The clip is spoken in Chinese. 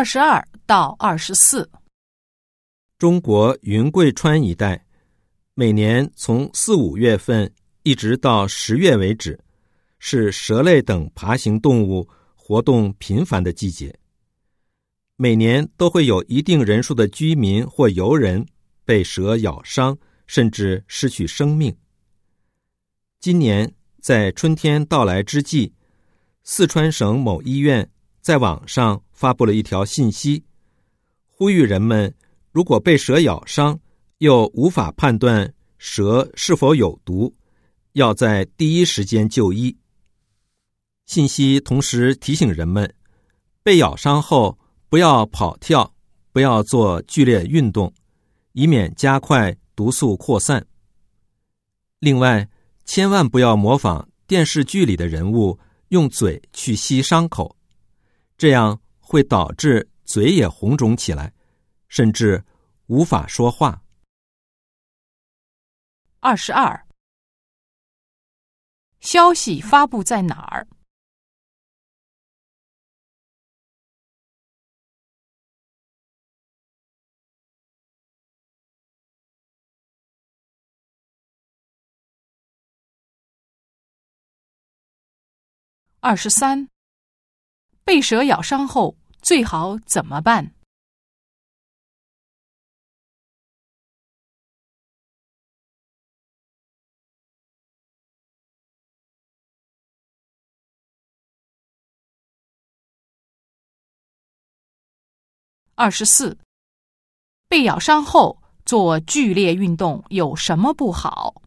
二十二到二十四，中国云贵川一带，每年从四五月份一直到十月为止，是蛇类等爬行动物活动频繁的季节。每年都会有一定人数的居民或游人被蛇咬伤，甚至失去生命。今年在春天到来之际，四川省某医院在网上发布了一条信息，呼吁人们如果被蛇咬伤，又无法判断蛇是否有毒，要在第一时间就医。信息同时提醒人们，被咬伤后不要跑跳，不要做剧烈运动，以免加快毒素扩散。另外，千万不要模仿电视剧里的人物用嘴去吸伤口，这样会导致嘴也红肿起来，甚至无法说话。二十二，消息发布在哪儿？二十三，被蛇咬伤后最好怎么办？二十四，被咬伤后做剧烈运动有什么不好？